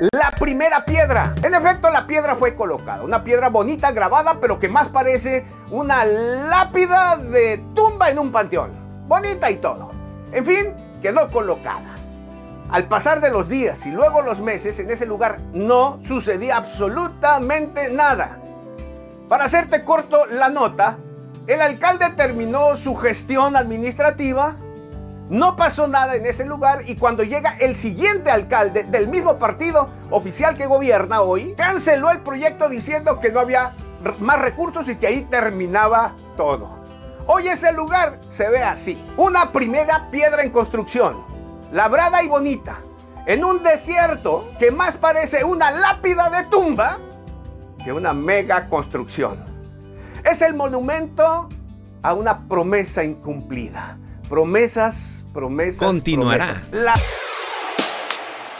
La primera piedra. En efecto, la piedra fue colocada. Una piedra bonita, grabada, pero que más parece una lápida de tumba en un panteón. Bonita y todo. En fin, quedó colocada. Al pasar de los días y luego los meses, en ese lugar no sucedía absolutamente nada. Para hacerte corto la nota, el alcalde terminó su gestión administrativa, no pasó nada en ese lugar y cuando llega el siguiente alcalde del mismo partido oficial que gobierna hoy, canceló el proyecto diciendo que no había más recursos y que ahí terminaba todo. Hoy ese lugar se ve así, una primera piedra en construcción, labrada y bonita, en un desierto que más parece una lápida de tumba que una mega construcción. Es el monumento a una promesa incumplida. Promesas, promesas. Continuará. promesas. La